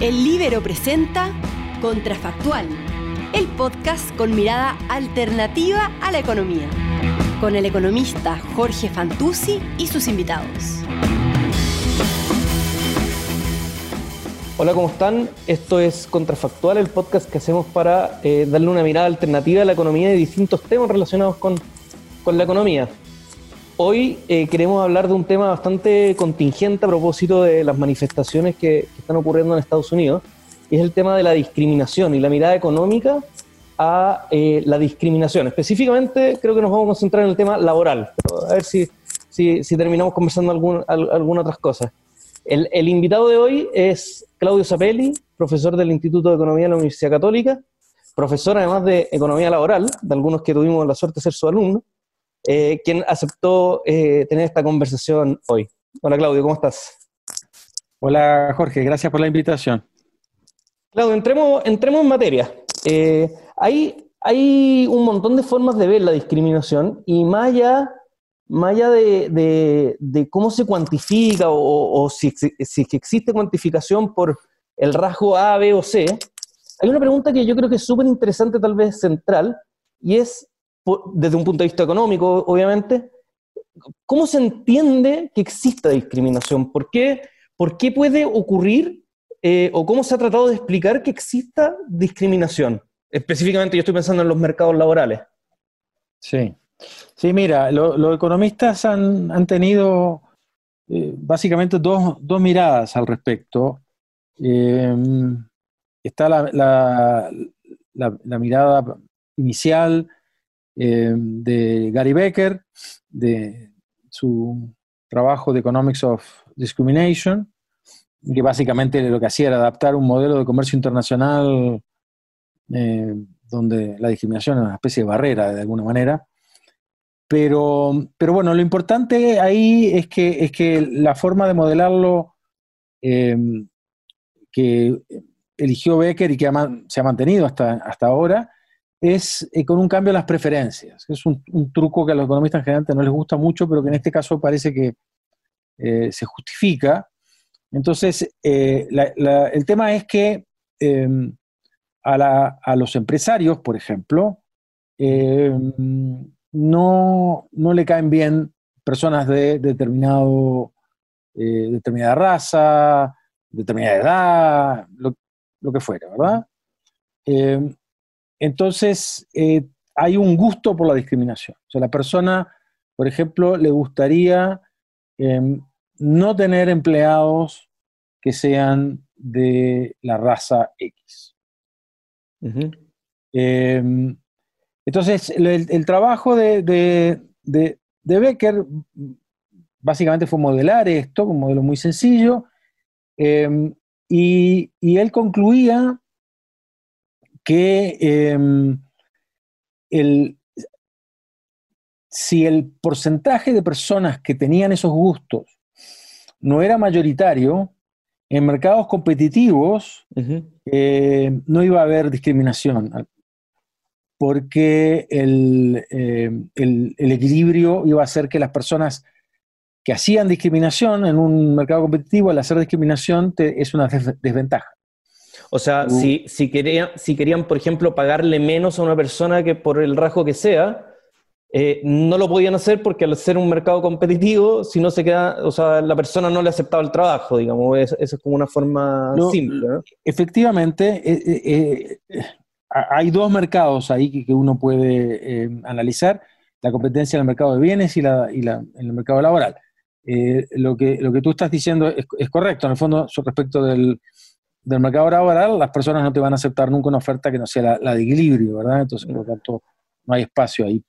El Libero presenta Contrafactual, el podcast con mirada alternativa a la economía, con el economista Jorge Fantuzzi y sus invitados. Hola, ¿cómo están? Esto es Contrafactual, el podcast que hacemos para eh, darle una mirada alternativa a la economía y distintos temas relacionados con, con la economía. Hoy eh, queremos hablar de un tema bastante contingente a propósito de las manifestaciones que, están ocurriendo en Estados Unidos, y es el tema de la discriminación y la mirada económica a eh, la discriminación. Específicamente creo que nos vamos a concentrar en el tema laboral, a ver si, si, terminamos conversando alguna otras cosas. El, el, invitado de hoy es Claudio Zapelli, profesor del Instituto de Economía de la Universidad Católica, profesor además de Economía Laboral, de algunos que tuvimos la suerte de ser su alumno, eh, quien aceptó eh, tener esta conversación hoy. Hola Claudio, ¿cómo estás? Hola Jorge, gracias por la invitación. Claudio, entremos, entremos en materia. Eh, hay, hay un montón de formas de ver la discriminación y más allá, de, cómo se cuantifica o, si, si, existe cuantificación por el rasgo A, B o C, hay una pregunta que yo creo que es súper interesante, tal vez central, y es desde un punto de vista económico, obviamente, ¿cómo se entiende que exista discriminación? ¿Por qué, por qué puede ocurrir eh, o cómo se ha tratado de explicar que exista discriminación? Específicamente yo estoy pensando en los mercados laborales. Sí, sí, mira, los economistas han, tenido eh, básicamente dos, miradas al respecto. Eh, está la, la mirada inicial eh, de Gary Becker, de su trabajo de Economics of Discrimination, que básicamente lo que hacía era adaptar un modelo de comercio internacional eh, donde la discriminación es una especie de barrera de alguna manera. Pero, pero bueno, lo importante ahí es que, es que la forma de modelarlo eh, que eligió Becker y que se ha mantenido hasta, hasta ahora es eh, con un cambio en las preferencias. Es un, truco que a los economistas en general no les gusta mucho, pero que en este caso parece que eh, se justifica. Entonces, eh, el tema es que em, a, los empresarios, por ejemplo, em, no, le caen bien personas de determinado, determinada raza, determinada edad, lo, lo que fuera, ¿verdad? Em, entonces, eh, hay un gusto por la discriminación. O sea, la persona, por ejemplo, le gustaría em, no tener empleados que sean de la raza X. Em, entonces, el, trabajo de, Becker básicamente fue modelar esto, un modelo muy sencillo, em, y, él concluía que em, si el porcentaje de personas que tenían esos gustos no era mayoritario, en mercados competitivos eh, no iba a haber discriminación, porque el, em, equilibrio iba a hacer que las personas que hacían discriminación en un mercado competitivo, al hacer discriminación es una desventaja. O sea, uh. si, si, querían, si querían, por ejemplo, pagarle menos a una persona que por el rasgo que sea, eh, no lo podían hacer porque al ser un mercado competitivo, si no se queda, o sea, la persona no le aceptaba el trabajo, digamos, eso es como una forma simple. Efectivamente, eh, eh, hay dos mercados ahí que, uno puede analizar, la competencia en el mercado de bienes y, la, y la, en el mercado laboral. lo, que, lo que tú estás diciendo es, es correcto, en el fondo, respecto del, del mercado laboral, las personas no te van a aceptar nunca una oferta que no sea la, de equilibrio, ¿verdad? Entonces, por lo tanto, no hay espacio ahí.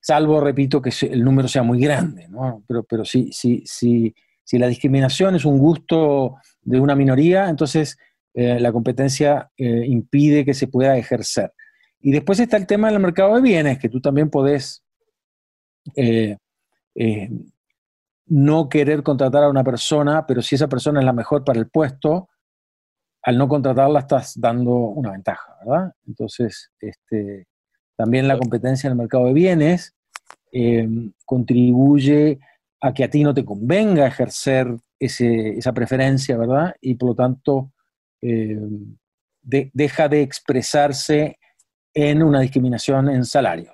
Salvo, repito, que el número sea muy grande, ¿no? Pero, pero si, si, si, si la discriminación es un gusto de una minoría, entonces eh, la competencia eh, impide que se pueda ejercer. Y después está el tema del mercado de bienes, que tú también podés eh, no querer contratar a una persona, pero si esa persona es la mejor para el puesto, al no contratarla estás dando una ventaja, ¿verdad? Entonces, este, también la competencia en el mercado de bienes em, contribuye a que a ti no te convenga ejercer esa preferencia, ¿verdad? Y por lo tanto, eh, deja de expresarse en una discriminación en salario,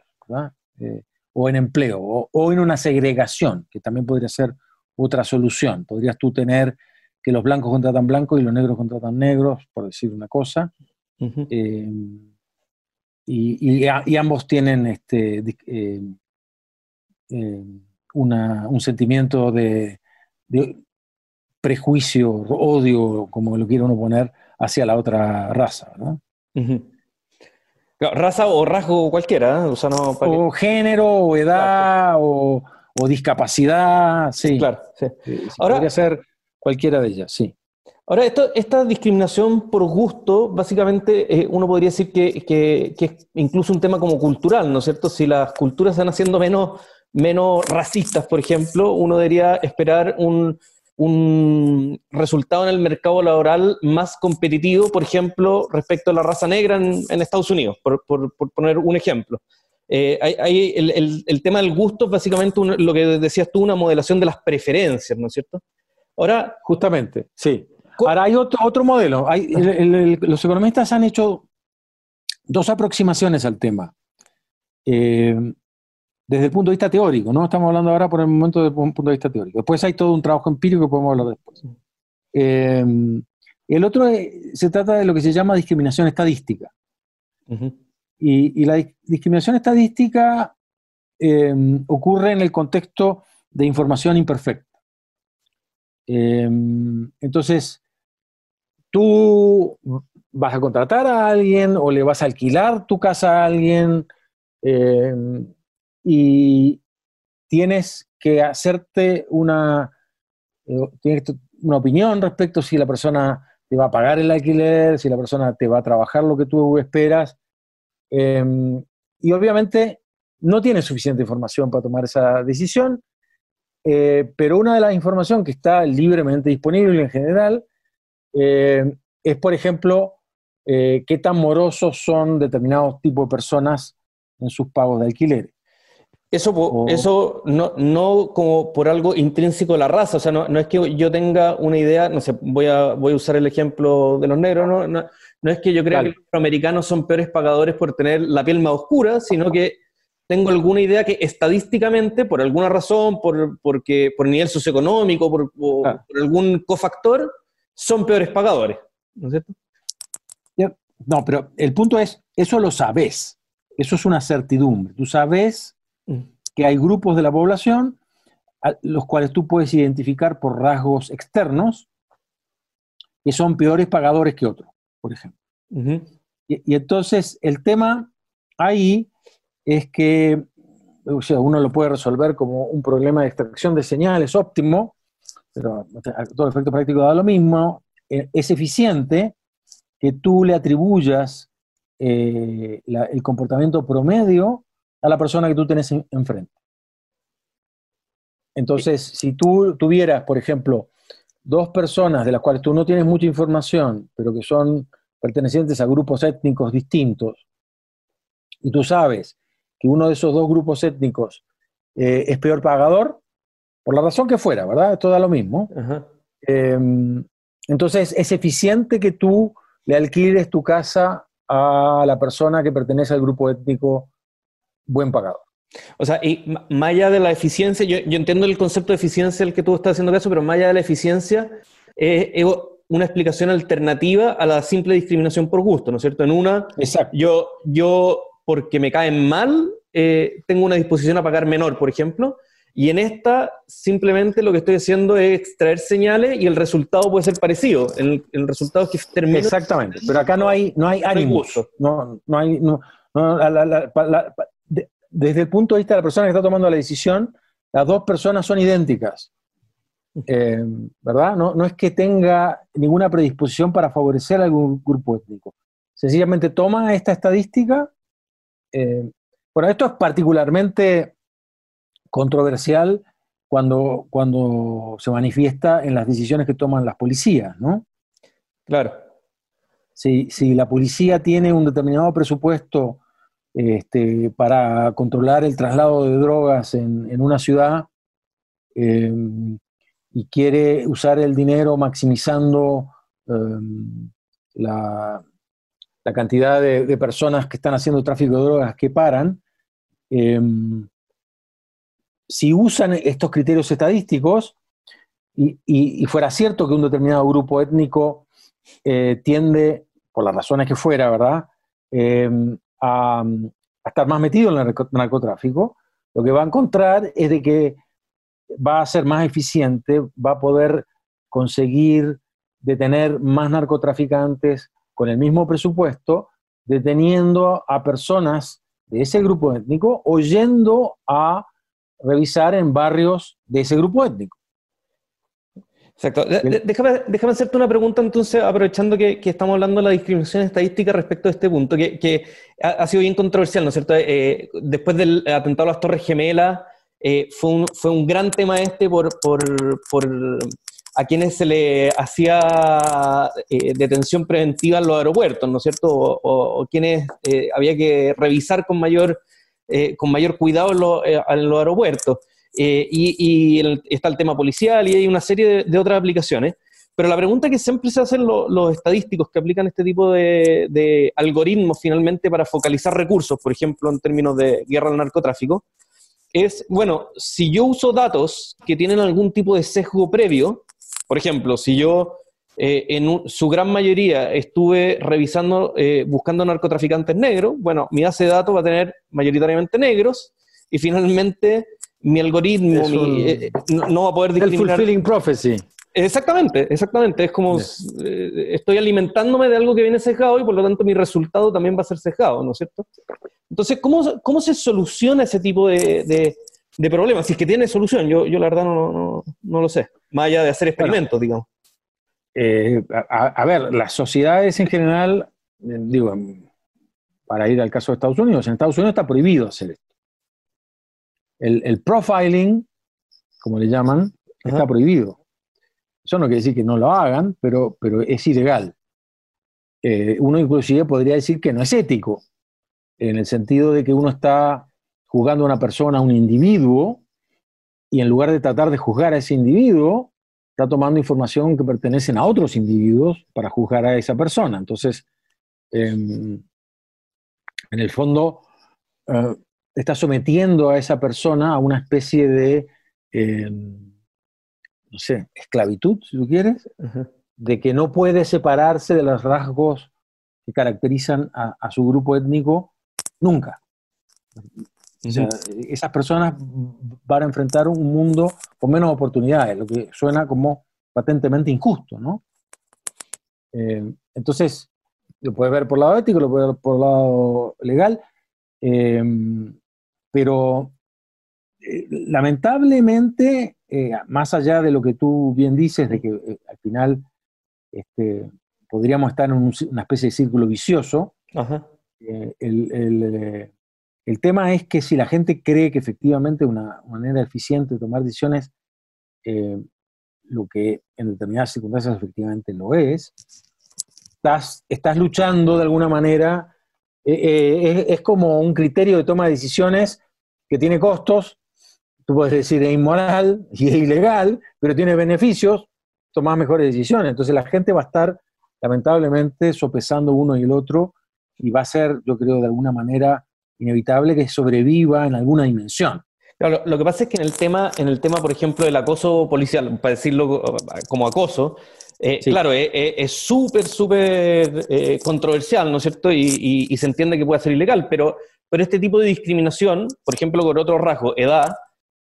eh, o en empleo, o, en una segregación, que también podría ser otra solución. Podrías tú tener que los blancos contratan blancos y los negros contratan negros, por decir una cosa. Eh, y, ambos tienen este, un sentimiento de, prejuicio, odio, como lo quiere uno poner, hacia la otra raza. ¿no? Raza o rasgo cualquiera, ¿eh? o, género, o edad, o, discapacidad, sí. Claro, sí. Ahora, podría ser cualquiera de ellas, sí. Ahora, esta discriminación por gusto, básicamente eh, uno podría decir que, que, es incluso un tema como cultural, ¿no es cierto? Si las culturas están haciendo menos, menos racistas, por ejemplo, uno debería esperar un, un resultado en el mercado laboral más competitivo, por ejemplo, respecto a la raza negra en, Estados Unidos, por, poner un ejemplo. Eh, hay, el, tema del gusto es básicamente lo que decías tú, una modelación de las preferencias, ¿no es cierto? Ahora, justamente, sí. Ahora hay otro, otro modelo. Hay, los economistas han hecho dos aproximaciones al tema. Eh, desde el punto de vista teórico, no estamos hablando ahora por el momento desde un punto de vista teórico. Después hay todo un trabajo empírico que podemos hablar después. Eh, el otro se trata de lo que se llama discriminación estadística. y, la discriminación estadística eh, ocurre en el contexto de información imperfecta. Eh, entonces, tú vas a contratar a alguien o le vas a alquilar tu casa a alguien y tienes que hacerte una, eh, una opinión respecto si la persona te va a pagar el alquiler, si la persona te va a trabajar lo que tú esperas. Em, y obviamente no tienes suficiente información para tomar esa decisión, eh, pero una de las informaciones que está libremente disponible en general eh, es, por ejemplo, qué tan morosos son determinados tipos de personas en sus pagos de alquiler. Eso, eso no, no como por algo intrínseco a la raza, o sea, no, no, es que yo tenga una idea, no sé, voy a, voy a usar el ejemplo de los negros, no, no, no es que yo crea que los americanos son peores pagadores por tener la piel más oscura, sino que tengo alguna idea que estadísticamente, por alguna razón, por, porque, por nivel socioeconómico, por, por algún cofactor, son peores pagadores, ¿no es cierto? No, pero el punto es, eso lo sabes, eso es una certidumbre, tú sabes que hay grupos de la población a los cuales tú puedes identificar por rasgos externos que son peores pagadores que otros, por ejemplo. y, entonces el tema ahí es que uno lo puede resolver como un problema de extracción de señales óptimo, pero a todo efecto práctico da lo mismo, e, es eficiente que tú le atribuyas eh, el comportamiento promedio a la persona que tú tenés enfrente. Entonces, si tú tuvieras, por ejemplo, dos personas de las cuales tú no tienes mucha información, pero que son pertenecientes a grupos étnicos distintos, y tú sabes que uno de esos dos grupos étnicos eh, es peor pagador, por la razón que fuera, ¿verdad? Esto da lo mismo. Em, entonces, es eficiente que tú le alquiles tu casa a la persona que pertenece al grupo étnico buen pagador. O sea, y más allá de la eficiencia, yo, entiendo el concepto de eficiencia el que tú estás haciendo caso, pero más allá de la eficiencia, es una explicación alternativa a la simple discriminación por gusto, ¿no es cierto? En una, Yo, yo, porque me caen mal, eh, tengo una disposición a pagar menor, por ejemplo, y en esta simplemente lo que estoy haciendo es extraer señales y el resultado puede ser parecido. El, el resultado es que termina... Exactamente, pero acá no hay, no hay ánimos. No, no hay... No, desde el punto de vista de la persona que está tomando la decisión, las dos personas son idénticas. Eh, ¿Verdad? No, no es que tenga ninguna predisposición para favorecer a algún grupo étnico. Sencillamente toma esta estadística. Eh, bueno, esto es particularmente controversial cuando, cuando se manifiesta en las decisiones que toman las policías, ¿no? Claro. Si, si la policía tiene un determinado presupuesto este, para controlar el traslado de drogas en, una ciudad em, y quiere usar el dinero maximizando em, la, cantidad de, personas que están haciendo tráfico de drogas que paran, em, si usan estos criterios estadísticos y, fuera cierto que un determinado grupo étnico eh, tiende, por las razones que fuera, ¿verdad?, em, a, estar más metido en el narcotráfico, lo que va a encontrar es de que va a ser más eficiente, va a poder conseguir detener más narcotraficantes con el mismo presupuesto, deteniendo a personas de ese grupo étnico o yendo a revisar en barrios de ese grupo étnico. Exacto. Déjame, déjame, hacerte una pregunta entonces, aprovechando que, estamos hablando de la discriminación estadística respecto a este punto, que, ha, sido bien controversial, ¿no es cierto? Eh, después del atentado a las Torres Gemelas, eh, fue, un, fue un gran tema este por, por, por a quienes se le hacía eh, detención preventiva en los aeropuertos, ¿no es cierto? O, quienes había que revisar con mayor, con mayor cuidado en los aeropuertos. Eh, y, está el tema policial y hay una serie de, otras aplicaciones. Pero la pregunta que siempre se hacen los estadísticos que aplican este tipo de, algoritmos finalmente para focalizar recursos, por ejemplo, en términos de guerra al narcotráfico, es, bueno, si yo uso datos que tienen algún tipo de sesgo previo, por ejemplo, si yo eh, en su gran mayoría estuve revisando, eh, buscando narcotraficantes negros, bueno, mi base de datos va a tener mayoritariamente negros y finalmente mi algoritmo eh, no, va a poder discriminar. El fulfilling prophecy. Exactamente, exactamente. Es como estoy alimentándome de algo que viene sesgado y por lo tanto mi resultado también va a ser sesgado, ¿no es cierto? Entonces, ¿cómo, cómo se soluciona ese tipo de, de, problemas? Si es que tiene solución, yo, yo la verdad no, no, lo sé, más allá de hacer experimentos, digamos. Eh, a, ver, las sociedades en general, digo, para ir al caso de Estados Unidos, en Estados Unidos está prohibido hacer esto. El, profiling, como le llaman, está prohibido. Eso no quiere decir que no lo hagan, pero, pero es ilegal. Eh, uno inclusive podría decir que no es ético, en el sentido de que uno está juzgando a una persona, a un individuo, y en lugar de tratar de juzgar a ese individuo, está tomando información que pertenecen a otros individuos para juzgar a esa persona. Entonces, em, en el fondo, eh, está sometiendo a esa persona a una especie de, eh, no sé, esclavitud, si tú quieres, de que no puede separarse de los rasgos que caracterizan a, su grupo étnico nunca. Esas personas van a enfrentar un mundo con menos oportunidades, lo que suena como patentemente injusto, ¿no? Eh, entonces, lo puedes ver por el lado ético, lo puedes ver por el lado legal. Eh, pero eh, lamentablemente, más allá de lo que tú bien dices, de que al final este, podríamos estar en una especie de círculo vicioso, el, tema es que si la gente cree que efectivamente una manera eficiente de tomar decisiones, lo que en determinadas circunstancias efectivamente lo es, estás, luchando de alguna manera eh, eh, es, como un criterio de toma de decisiones que tiene costos, tú puedes decir es inmoral y es ilegal, pero tiene beneficios, tomas mejores decisiones. Entonces la gente va a estar lamentablemente sopesando uno y el otro y va a ser, yo creo, de alguna manera inevitable que sobreviva en alguna dimensión. lo, que pasa es que en el tema, en el tema, por ejemplo, del acoso policial, para decirlo como acoso, eh, claro, eh, eh, es súper, súper controversial, ¿no es cierto? Y, se entiende que puede ser ilegal, pero, pero este tipo de discriminación, por ejemplo, con otro rasgo, edad,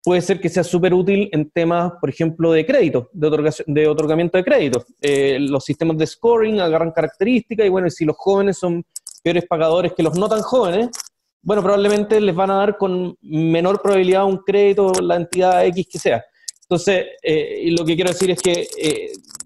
puede ser que sea súper útil en temas, por ejemplo, de crédito, de, de otorgamiento de crédito. los sistemas de scoring agarran características y bueno, si los jóvenes son peores pagadores que los no tan jóvenes, bueno, probablemente les van a dar con menor probabilidad un crédito la entidad X que sea. Entonces, lo que quiero decir es que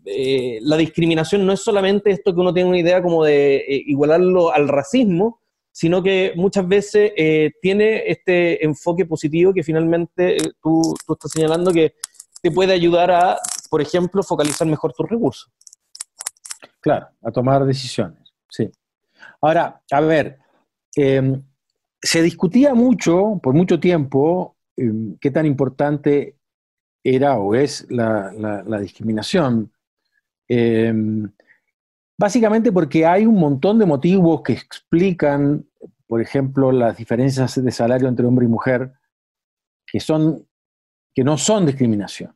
eh, la discriminación no es solamente esto que uno tiene una idea como de eh, igualarlo al racismo, sino que muchas veces eh, tiene este enfoque positivo que finalmente tú, tú, estás señalando que te puede ayudar a, por ejemplo, focalizar mejor tus recursos. Claro, a tomar decisiones, sí. Ahora, a ver, em, se discutía mucho, por mucho tiempo, em, qué tan importante era o es la, discriminación Em, básicamente porque hay un montón de motivos que explican, por ejemplo, las diferencias de salario entre hombre y mujer, que, son, que no son discriminación.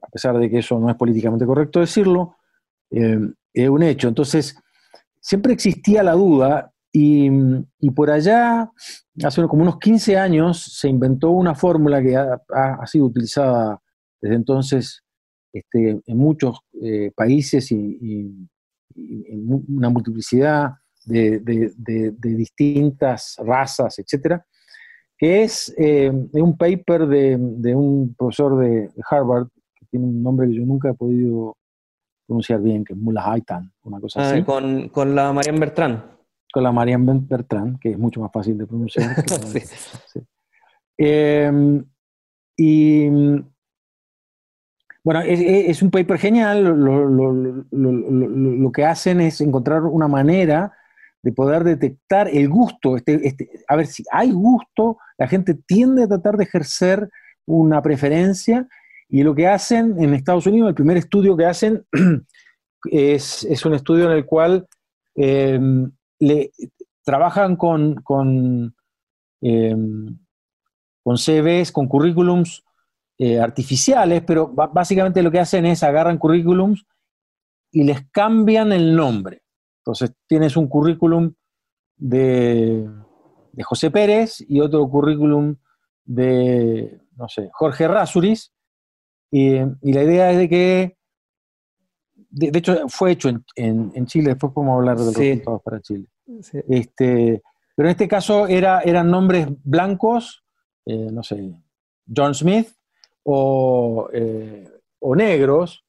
A pesar de que eso no es políticamente correcto decirlo, eh, es un hecho. Entonces, siempre existía la duda y, por allá, hace como unos 15 años, se inventó una fórmula que ha, sido utilizada desde entonces este, en muchos eh, países y, en una multiplicidad de, distintas razas, etcétera, que es eh, un paper de, un profesor de Harvard, que tiene un nombre que yo nunca he podido pronunciar bien, que es Mullah Haitan, una cosa ah, así. Con, con la Marianne Bertrand. Con la Marianne Bertrand, que es mucho más fácil de pronunciar. Em, y bueno, es, un paper genial. Lo, que hacen es encontrar una manera de poder detectar el gusto. Este, este, a ver si hay gusto, la gente tiende a tratar de ejercer una preferencia y lo que hacen en Estados Unidos, el primer estudio que hacen es, un estudio en el cual em, trabajan con, con, em, con CVs, con currículums eh, artificiales, pero básicamente lo que hacen es agarran currículums y les cambian el nombre. Entonces tienes un currículum de, de José Pérez y otro currículum de, no sé, Jorge Rasuris, y, la idea es de que, de, hecho, fue hecho en, Chile, después podemos hablar de los resultados para Chile. Este, pero en este caso era, eran nombres blancos, eh, no sé, John Smith, o, eh, o negros,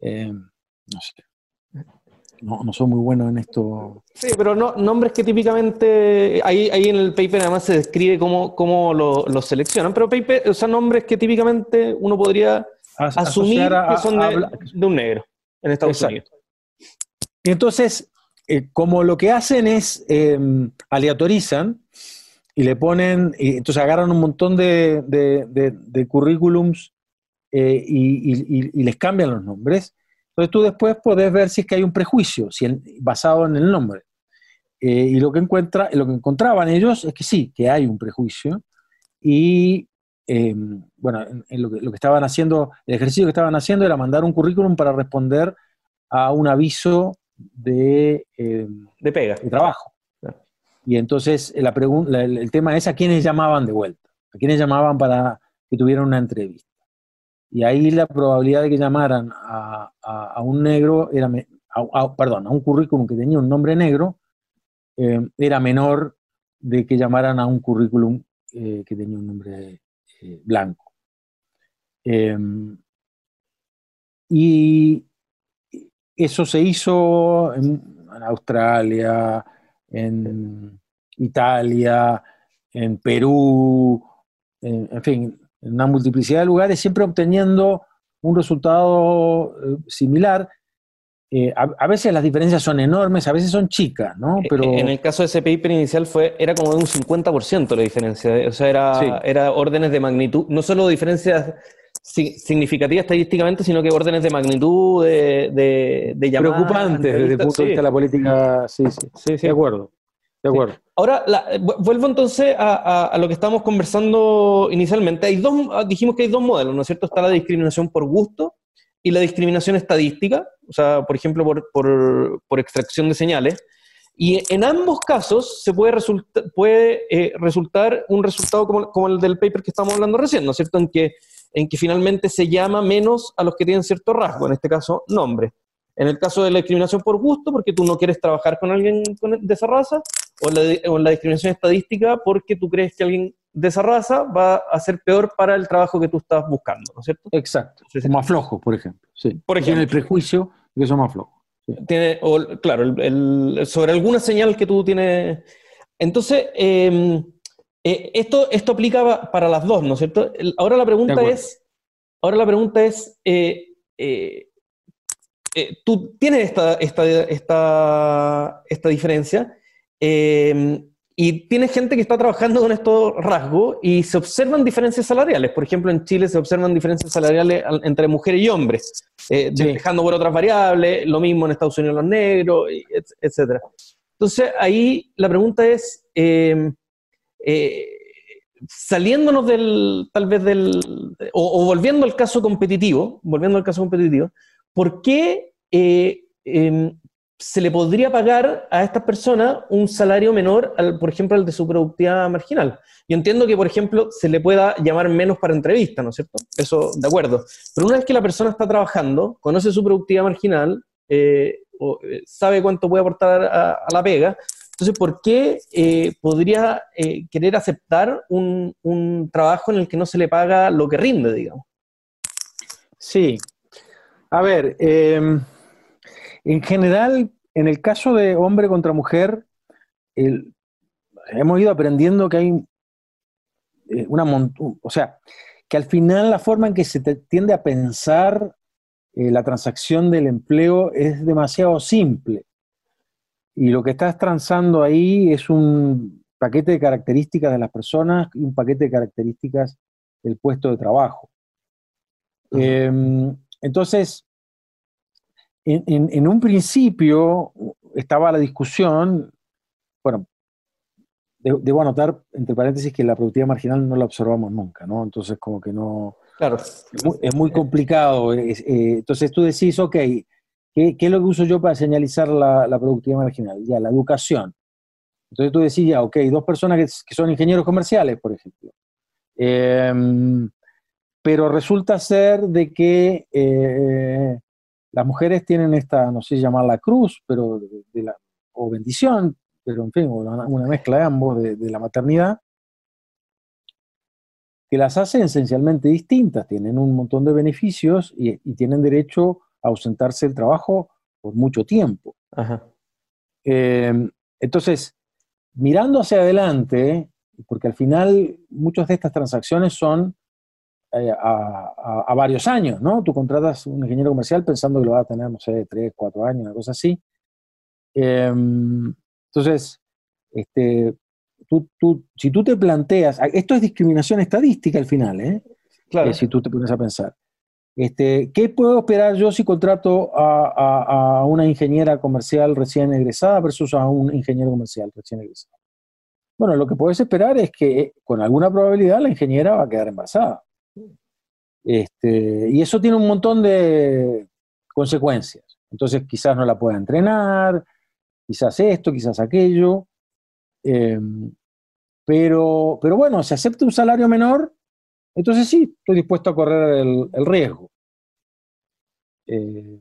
eh, no sé. No, no soy muy bueno en esto. Sí, pero no, nombres que típicamente, ahí, ahí en el paper además se describe cómo, cómo los lo seleccionan, pero paper, o sea, nombres que típicamente uno podría asumir que son de, un negro en Estados Unidos. Y entonces, eh, como lo que hacen es em, aleatorizan y le ponen, y entonces agarran un montón de, de, currículums eh, y, y, les cambian los nombres, entonces tú después podés ver si es que hay un prejuicio si basado en el nombre. Eh, y lo que, encuentra, lo que encontraban ellos es que sí, que hay un prejuicio. Y em, bueno, lo, que, estaban haciendo, el ejercicio que estaban haciendo era mandar un currículum para responder a un aviso de, em, de pega. De trabajo. Y entonces la el, el tema es a quiénes llamaban de vuelta, a quiénes llamaban para que tuvieran una entrevista. Y ahí la probabilidad de que llamaran a, un negro era, perdón, a un currículum que tenía un nombre negro, eh, era menor de que llamaran a un currículum eh, que tenía un nombre eh, blanco. Em, y eso se hizo en, en Australia, en Italia, en Perú, en, fin, en una multiplicidad de lugares, siempre obteniendo un resultado eh, similar. Eh, a, veces las diferencias son enormes, a veces son chicas, ¿no? Eh, Pero... En el caso de ese paper inicial fue, era como de un 50% la diferencia, o sea, era, era órdenes de magnitud, no solo diferencias significativas estadísticamente, sino que órdenes de magnitud de, de, llamadas. Preocupantes desde el punto de vista de la política, sí, sí, sí, de acuerdo. De acuerdo. Ahora, vuelvo entonces a, lo que estábamos conversando inicialmente. Hay dos, dijimos que hay dos modelos, ¿no es cierto? Está la discriminación por gusto y la discriminación estadística, o sea, por ejemplo, por, extracción de señales. Y en ambos casos se puede, puede eh, resultar un resultado como, el del paper que estamos hablando recién, ¿no es cierto? En que, en que finalmente se llama menos a los que tienen cierto rasgo, en este caso, nombre. En el caso de la discriminación por gusto, porque tú no quieres trabajar con alguien de esa raza, o la, discriminación estadística, porque tú crees que alguien de esa raza va a ser peor para el trabajo que tú estás buscando, ¿no es cierto? Exacto. más flojo, por ejemplo. Sí. Por ejemplo. Tiene el prejuicio de que son más flojos. Tiene, claro, el, sobre alguna señal que tú tienes. Entonces, em, eh, esto, esto aplica para las dos, ¿no es cierto? ahora la pregunta es, ahora la pregunta es, eh, eh, eh, tú tienes esta, esta, esta, esta diferencia, eh, y tiene gente que está trabajando con estos rasgos y se observan diferencias salariales. Por ejemplo, en Chile se observan diferencias salariales entre mujeres y hombres, eh, dejando por otras variables, lo mismo en Estados Unidos los negros, etc. Entonces, ahí la pregunta es, eh, eh, saliéndonos del, tal vez del, o, volviendo al caso competitivo, volviendo al caso competitivo, ¿por qué em, se le podría pagar a estas personas un salario menor, al, por ejemplo, al de su productividad marginal. Yo entiendo que, por ejemplo, se le pueda llamar menos para entrevista, ¿no es cierto? Eso, de acuerdo. Pero una vez que la persona está trabajando, conoce su productividad marginal, eh, eh, sabe cuánto puede aportar a, la pega, entonces, ¿por qué eh, podría querer aceptar un, un trabajo en el que no se le paga lo que rinde, digamos? Sí. A ver, en general, en el caso de hombre contra mujer, hemos ido aprendiendo que hay eh, una o sea, que al final la forma en que se tiende a pensar eh, la transacción del empleo es demasiado simple. Y lo que estás transando ahí es un paquete de características de las personas y un paquete de características del puesto de trabajo. Em, entonces, en, un principio estaba la discusión, bueno, debo anotar, entre paréntesis, que la productividad marginal no la observamos nunca, ¿no? Entonces, como que no... Claro. Es muy, complicado. Eh, entonces, tú decís, ok, ¿qué, es lo que uso yo para señalizar la, productividad marginal? Ya, la educación. Entonces tú decís, ya, ok, dos personas que, son ingenieros comerciales, por ejemplo. Em, pero resulta ser de que eh, las mujeres tienen esta, no sé llamarla cruz, pero de, la, o bendición, pero en fin, una, mezcla de ambos, de, la maternidad, que las hace esencialmente distintas, tienen un montón de beneficios y, tienen derecho a ausentarse del trabajo por mucho tiempo. Em, entonces, mirando hacia adelante, porque al final muchas de estas transacciones son eh, a, varios años, ¿no? Tú contratas un ingeniero comercial pensando que lo va a tener, no sé, tres, cuatro años, una cosa así. Em, entonces, este, tú, tú, si tú te planteas, esto es discriminación estadística al final, ¿eh? Claro. Eh, si tú te pones a pensar. Este, ¿Qué puedo esperar yo si contrato a, a, una ingeniera comercial recién egresada versus a un ingeniero comercial recién egresado? Bueno, lo que puedes esperar es que con alguna probabilidad la ingeniera va a quedar embarazada. Este, y eso tiene un montón de consecuencias. Entonces quizás no la pueda entrenar, quizás esto, quizás aquello. Em, pero, pero bueno, si acepta un salario menor, entonces sí, estoy dispuesto a correr el, riesgo. Eh,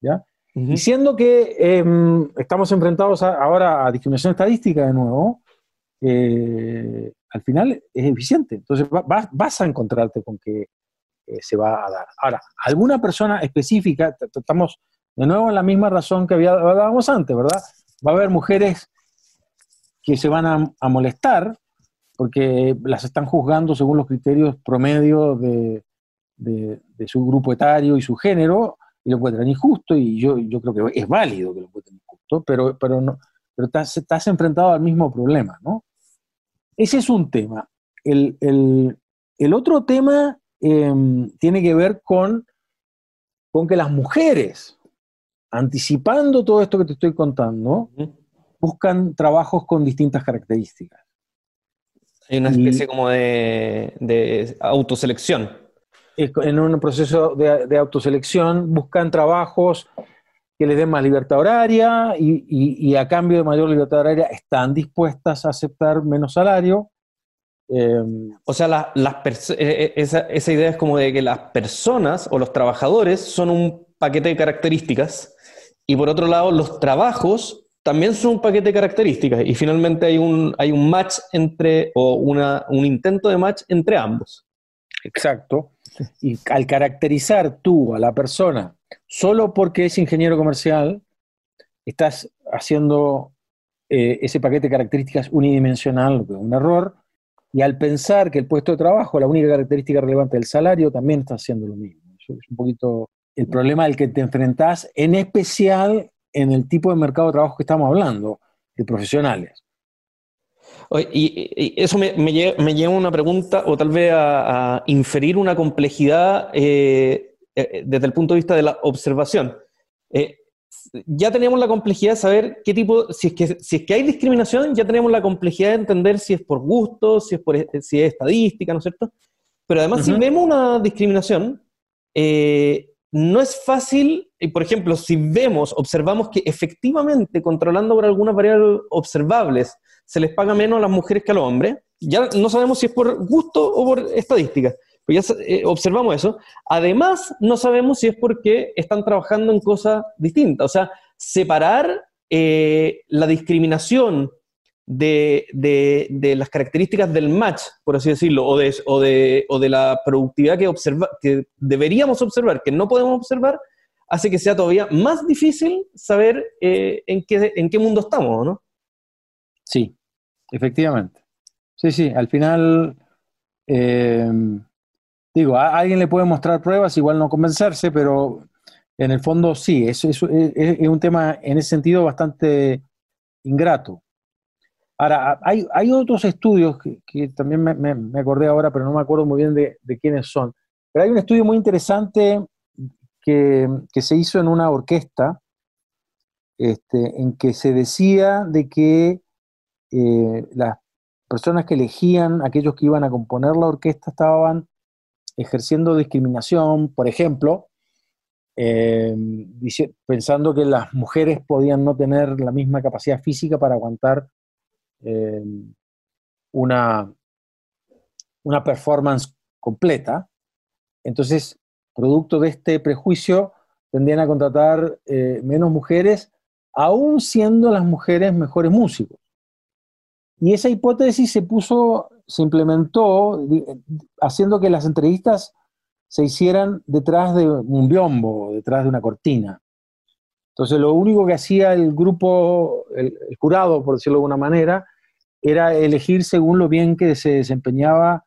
¿ya? Diciendo que em, estamos enfrentados ahora a discriminación estadística de nuevo, eh, al final es eficiente. Entonces vas a encontrarte con que eh, se va a dar. Ahora, alguna persona específica, estamos de nuevo en la misma razón que hablábamos antes, ¿verdad? Va a haber mujeres que se van a, molestar porque las están juzgando según los criterios promedio de, su grupo etario y su género, y lo encuentran injusto, y yo, yo creo que es válido que lo encuentren injusto, pero, pero, no, pero estás, estás enfrentado al mismo problema, ¿no? Ese es un tema. El, el otro tema Em, tiene que ver con, con que las mujeres, anticipando todo esto que te estoy contando, buscan trabajos con distintas características. Hay una especie como de, autoselección. En un proceso de, autoselección buscan trabajos que les den más libertad horaria y, y, a cambio de mayor libertad horaria están dispuestas a aceptar menos salario Em, o sea, las e, e, esa, idea es como de que las personas o los trabajadores son un paquete de características y por otro lado los trabajos también son un paquete de características y finalmente hay un, hay un match entre o una, un intento de match entre ambos. Exacto. Y al caracterizar tú a la persona solo porque es ingeniero comercial, estás haciendo eh, ese paquete de características unidimensional, un error, y al pensar que el puesto de trabajo, la única característica relevante del salario, también está haciendo lo mismo. Es un poquito el problema al que te enfrentás, en especial en el tipo de mercado de trabajo que estamos hablando, de profesionales. y, eso me, lleva a una pregunta o tal vez a, inferir una complejidad eh, eh, desde el punto de vista de la observación. Eh, ya tenemos la complejidad de saber qué tipo, si es, que, si es que hay discriminación, ya tenemos la complejidad de entender si es por gusto, si es, por, si es estadística, ¿no es cierto? Pero además, si vemos una discriminación, no es fácil, y por ejemplo, si vemos, observamos que efectivamente, controlando por algunas variables observables, se les paga menos a las mujeres que a los hombres. Ya no sabemos si es por gusto o por estadística, ya eh, observamos eso. Además, no sabemos si es porque están trabajando en cosas distintas. O sea, separar eh, la discriminación de, las características del match, por así decirlo, o de, la productividad que, deberíamos observar, que no podemos observar, hace que sea todavía más difícil saber eh, en, qué, mundo estamos, ¿no? Sí, Efectivamente. Sí, sí, al final, digo, a alguien le puede mostrar pruebas, igual no convencerse, pero en el fondo sí, es, es, un tema en ese sentido bastante ingrato. Ahora, hay, otros estudios que, también me, acordé ahora, pero no me acuerdo muy bien de, quiénes son. Pero hay un estudio muy interesante que, que se hizo en una orquesta, este, en que se decía de que eh, las personas que elegían, aquellos que iban a componer la orquesta, estaban ejerciendo discriminación, por ejemplo, eh, pensando que las mujeres podían no tener la misma capacidad física para aguantar eh, una, una performance completa. Entonces, producto de este prejuicio, tendían a contratar menos mujeres, aún siendo las mujeres mejores músicos. Y esa hipótesis se puso, se implementó haciendo que las entrevistas se hicieran detrás de un biombo, detrás de una cortina. Entonces lo único que hacía el grupo, el, jurado, por decirlo de alguna manera, era elegir según lo bien que se desempeñaba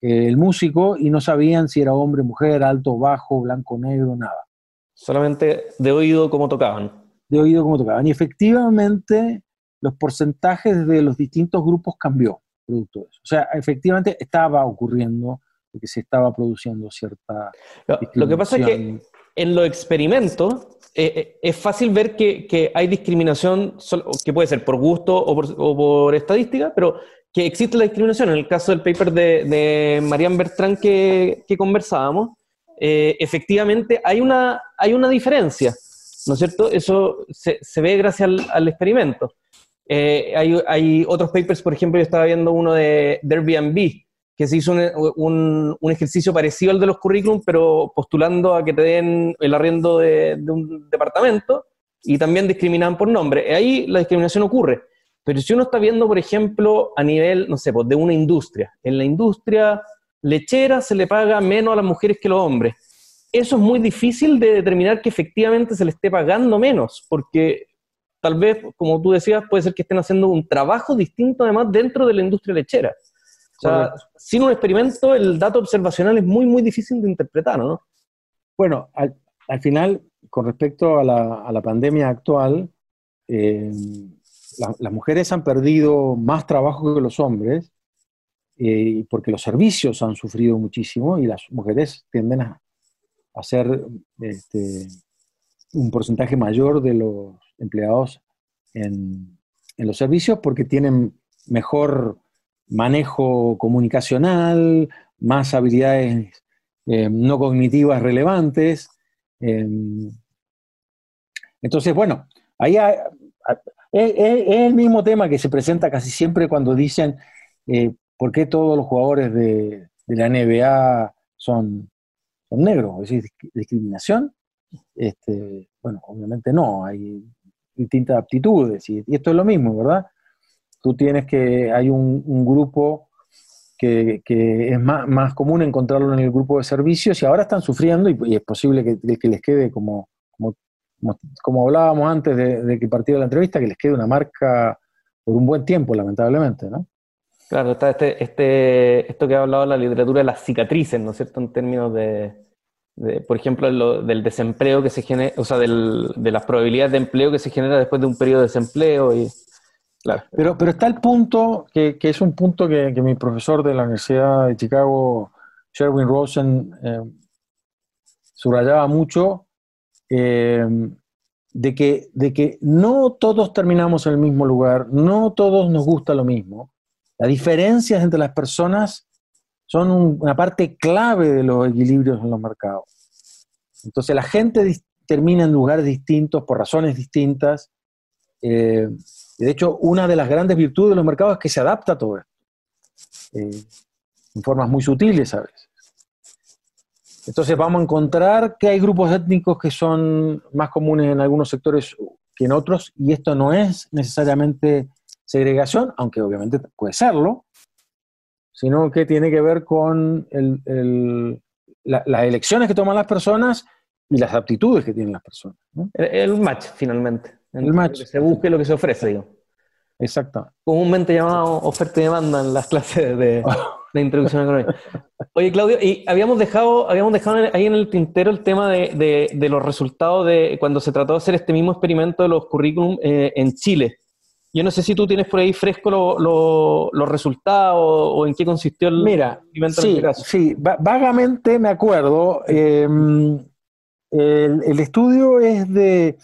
eh, el músico y no sabían si era hombre, mujer, alto, bajo, blanco, negro, nada. Solamente de oído cómo tocaban. De oído cómo tocaban. Y efectivamente los porcentajes de los distintos grupos cambió producto de eso. O sea, efectivamente estaba ocurriendo que se estaba produciendo cierta... Lo, que pasa es que en los experimentos eh, eh, es fácil ver que, hay discriminación, que puede ser por gusto o por, estadística, pero que existe la discriminación. En el caso del paper de, de Marianne Bertrand que, conversábamos, eh, efectivamente hay una, hay una diferencia, ¿no es cierto? Eso se, ve gracias al experimento. Eh, hay, otros papers, por ejemplo, yo estaba viendo uno de, Airbnb, que se hizo un, ejercicio parecido al de los currículum, pero postulando a que te den el arriendo de, un departamento y también discriminaban por nombre. Ahí la discriminación ocurre. Pero si uno está viendo, por ejemplo, a nivel, no sé, pues, de una industria, en la industria lechera se le paga menos a las mujeres que a los hombres. Eso es muy difícil de determinar que efectivamente se le esté pagando menos, porque tal vez, como tú decías, puede ser que estén haciendo un trabajo distinto además dentro de la industria lechera. O sea, sin un experimento, el dato observacional es muy, muy difícil de interpretar, ¿no? Bueno, al, final, con respecto a la, pandemia actual, eh, las mujeres han perdido más trabajo que los hombres, eh, porque los servicios han sufrido muchísimo y las mujeres tienden a, hacer este, un porcentaje mayor de los empleados en, los servicios porque tienen mejor manejo comunicacional, más habilidades eh, no cognitivas relevantes. Em, entonces, bueno, ahí es, el mismo tema que se presenta casi siempre cuando dicen eh, por qué todos los jugadores de, la NBA son, son negros, es decir, discriminación. Este, bueno, obviamente no, hay distintas aptitudes. Y, esto es lo mismo, ¿verdad? Tú tienes que, hay un, grupo que, es más, común encontrarlo en el grupo de servicios y ahora están sufriendo y, es posible que, les quede como, como, como, hablábamos antes de, que partiera la entrevista, que les quede una marca por un buen tiempo, lamentablemente, ¿no? Claro, está este, este, esto que ha hablado la literatura de las cicatrices, ¿no es cierto?, en términos de, por ejemplo, del desempleo que se genera, o sea, de las probabilidades de empleo que se genera después de un periodo de desempleo y Claro. Pero, pero está el punto, que, es un punto que, mi profesor de la Universidad de Chicago, Sherwin Rosen, eh, subrayaba mucho, eh, de, que, de que no todos terminamos en el mismo lugar, no todos nos gusta lo mismo. Las diferencias entre las personas son una parte clave de los equilibrios en los mercados. Entonces la gente termina en lugares distintos por razones distintas. Eh, de hecho, una de las grandes virtudes de los mercados es que se adapta a todo esto. Eh, en formas muy sutiles a veces. Entonces vamos a encontrar que hay grupos étnicos que son más comunes en algunos sectores que en otros, y esto no es necesariamente segregación, aunque obviamente puede serlo, sino que tiene que ver con las elecciones que toman las personas y las aptitudes que tienen las personas. El, match, finalmente. El match. que se busque lo que se ofrece, digo. Exacto. Comúnmente llamado oferta y demanda en las clases de, introducción económica. Oye, Claudio, y habíamos dejado, habíamos dejado ahí en el tintero el tema de, los resultados de cuando se trató de hacer este mismo experimento de los currículum eh, en Chile. Yo no sé si tú tienes por ahí fresco los resultados o en qué consistió el Mira, sí, Sí, vagamente me acuerdo. Em, el, estudio es de,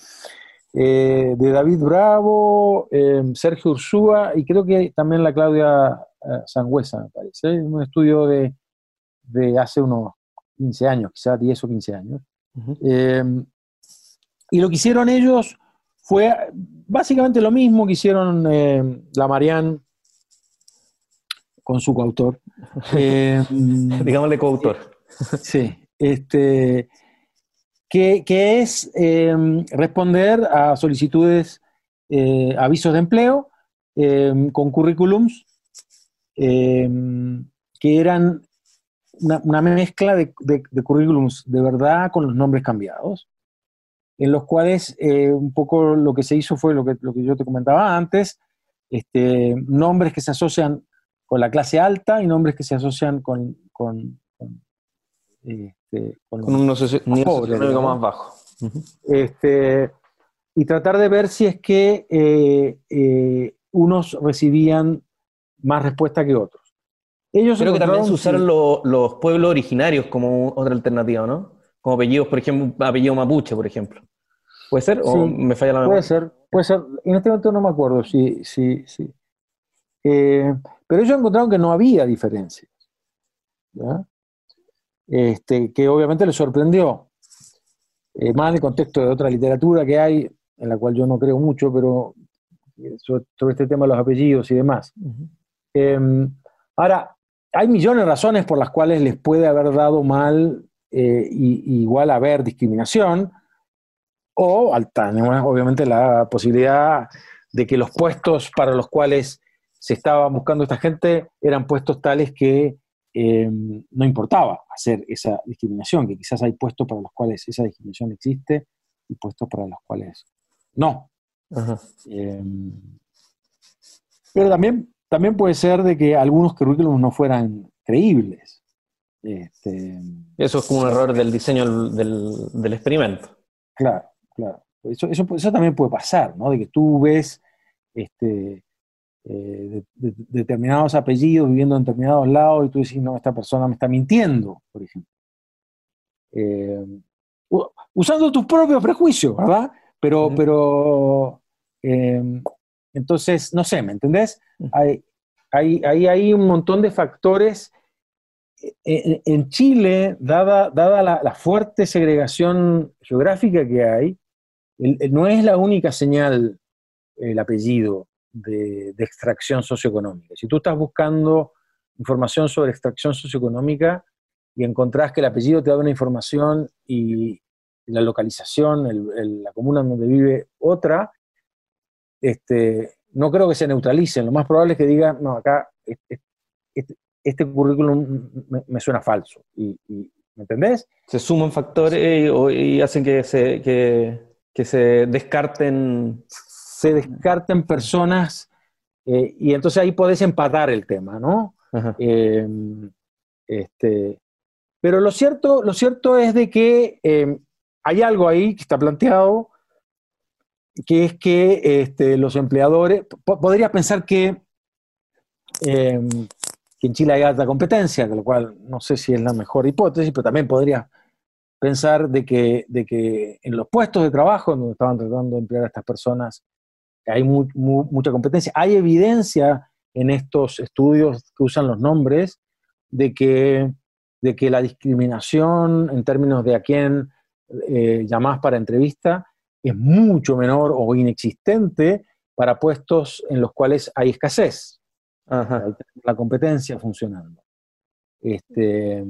eh, de David Bravo, em, Sergio Ursúa y creo que también la Claudia eh, Sangüesa, me parece. Un estudio de, hace unos 15 años, quizás 10 o 15 años. Em, y lo que hicieron ellos fue básicamente lo mismo que hicieron eh, la Marianne con su coautor. Eh, Digámosle coautor. sí, este, que, es em, responder a solicitudes, eh, avisos de empleo em, con currículums que eran una, mezcla de, de currículums de verdad con los nombres cambiados en los cuales eh, un poco lo que se hizo fue lo que, lo que yo te comentaba antes, este, nombres que se asocian con la clase alta y nombres que se asocian con, con, con, este, con, un nivel más bajo. este, y tratar de ver si es que eh, eh, unos recibían más respuesta que otros. Ellos Creo que también se usaron los pueblos originarios como otra alternativa, ¿no? Como apellidos, por ejemplo, apellido mapuche, por ejemplo. ¿Puede ser? ¿O me falla la memoria? Puede ser, puede ser. En este momento no me acuerdo, sí, sí, sí. Eh, pero ellos encontraron que no había diferencias. Este, que obviamente les sorprendió. Eh, más en el contexto de otra literatura que hay, en la cual yo no creo mucho, pero eh, sobre, este tema de los apellidos y demás. Em, ahora, hay millones de razones por las cuales les puede haber dado mal eh, y, igual haber discriminación, o obviamente la posibilidad de que los puestos para los cuales se estaba buscando esta gente eran puestos tales que eh, no importaba hacer esa discriminación, que quizás hay puestos para los cuales esa discriminación existe y puestos para los cuales no. Eh, pero también, también puede ser de que algunos currículums no fueran creíbles. Este, eso es como un error del diseño del, experimento. Claro, claro. Eso, eso, también puede pasar, ¿no? De que tú ves este, eh, determinados apellidos viviendo en determinados lados y tú dices, no, esta persona me está mintiendo, por ejemplo. Eh, usando tus propios prejuicios, ¿verdad? Pero, pero em, entonces, no sé, ¿me entendés? Hay, hay, hay, hay un montón de factores en Chile, dada, la, fuerte segregación geográfica que hay, no es la única señal el apellido de, extracción socioeconómica. Si tú estás buscando información sobre extracción socioeconómica y encontrás que el apellido te da una información y la localización, la comuna donde vive otra, este, no creo que se neutralicen. Lo más probable es que digan, no, acá currículum me, suena falso. Y, ¿Me entendés? Se suman factores y, hacen que se, que, se descarten. Se descarten personas eh, y entonces ahí podés empatar el tema, ¿no? Eh, este, pero lo cierto, lo cierto es de que eh, hay algo ahí que está planteado que es que este, los empleadores, podría pensar que, que, en Chile hay alta competencia, de lo cual no sé si es la mejor hipótesis, pero también podría pensar de que, de que en los puestos de trabajo donde estaban tratando de emplear a estas personas hay mucha competencia. Hay evidencia en estos estudios que usan los nombres de que, de que la discriminación en términos de a quién eh, llamás para entrevista es mucho menor o inexistente para puestos en los cuales hay escasez. La competencia funcionando. Este,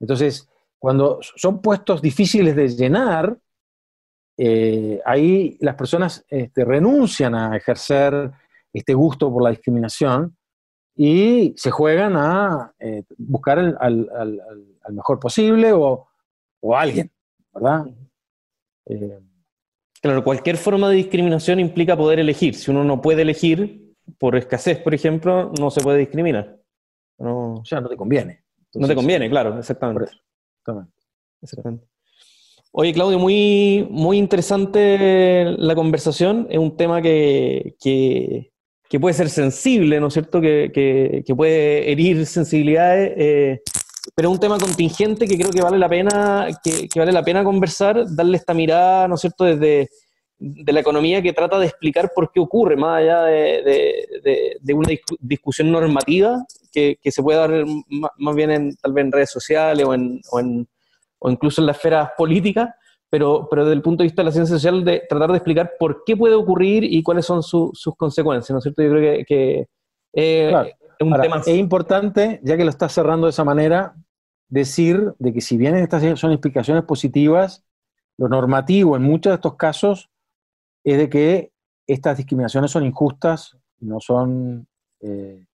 entonces, cuando son puestos difíciles de llenar, eh, ahí las personas este, renuncian a ejercer este gusto por la discriminación y se juegan a eh, buscar al, mejor posible o, o alguien, ¿verdad? Eh, claro, cualquier forma de discriminación implica poder elegir. Si uno no puede elegir, por escasez, por ejemplo, no se puede discriminar. O sea, no te conviene. no te conviene, claro, exactamente. exactamente. Oye, Claudio, muy, muy interesante la conversación. Es un tema que, puede ser sensible, ¿no es cierto? Que, puede herir sensibilidades, eh, pero es un tema contingente que creo que vale la pena, que, vale la pena conversar, darle esta mirada, ¿no es cierto?, desde de la economía que trata de explicar por qué ocurre, más allá de, una discusión normativa que, se puede dar más bien en, tal vez en redes sociales o en o incluso en la esfera política, pero, pero desde el punto de vista de la ciencia social, de tratar de explicar por qué puede ocurrir y cuáles son sus consecuencias, ¿no es cierto? Yo creo que, eh, es un tema... Es importante, ya que lo estás cerrando de esa manera, decir de que si bien estas son explicaciones positivas, lo normativo en muchos de estos casos es de que estas discriminaciones son injustas, no son... Eh,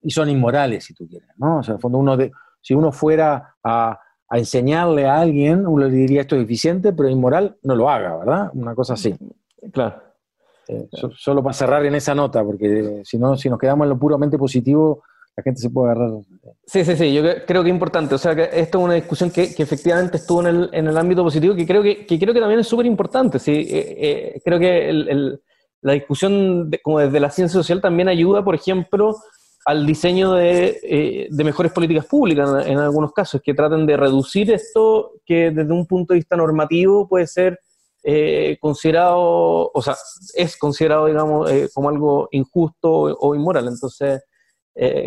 y son inmorales, si tú quieres, ¿no? O sea, en el fondo uno de, si uno fuera a a enseñarle a alguien, uno le diría esto es eficiente, pero inmoral, no lo haga, ¿verdad? Una cosa así. Claro. Eh, solo para cerrar en esa nota, porque si no, si nos quedamos en lo puramente positivo, la gente se puede agarrar. Sí, sí, sí, yo creo que es importante. O sea, que esto es una discusión que, efectivamente estuvo en el, en el, ámbito positivo, que creo que, creo que también es súper importante. Sí, eh, eh, creo que la discusión como desde la ciencia social también ayuda, por ejemplo, al diseño eh, de, mejores políticas públicas en, algunos casos, que traten de reducir esto que desde un punto de vista normativo puede ser eh, considerado, o sea, es considerado, digamos, eh, como algo injusto o, inmoral. Entonces,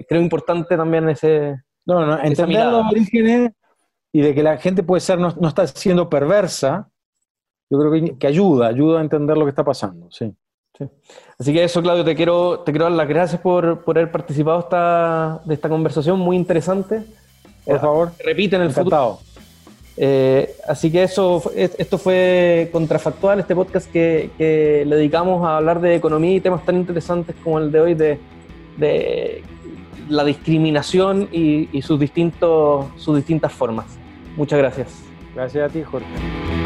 creo importante también ese... No, no, entender los orígenes y de que la gente puede ser, no, no está siendo perversa, yo creo que, que ayuda, ayuda a entender lo que está pasando, sí. Así que eso, Claudio, te quiero, te quiero dar las gracias por, por haber participado esta, de esta conversación muy interesante. Por favor. Repite en el futuro. Eh, así que eso, esto fue Contrafactual, este podcast que, que, le dedicamos a hablar de economía y temas tan interesantes como el de hoy de, de la discriminación y, y, sus, distintos, sus distintas formas. Muchas gracias. Gracias a ti, Jorge.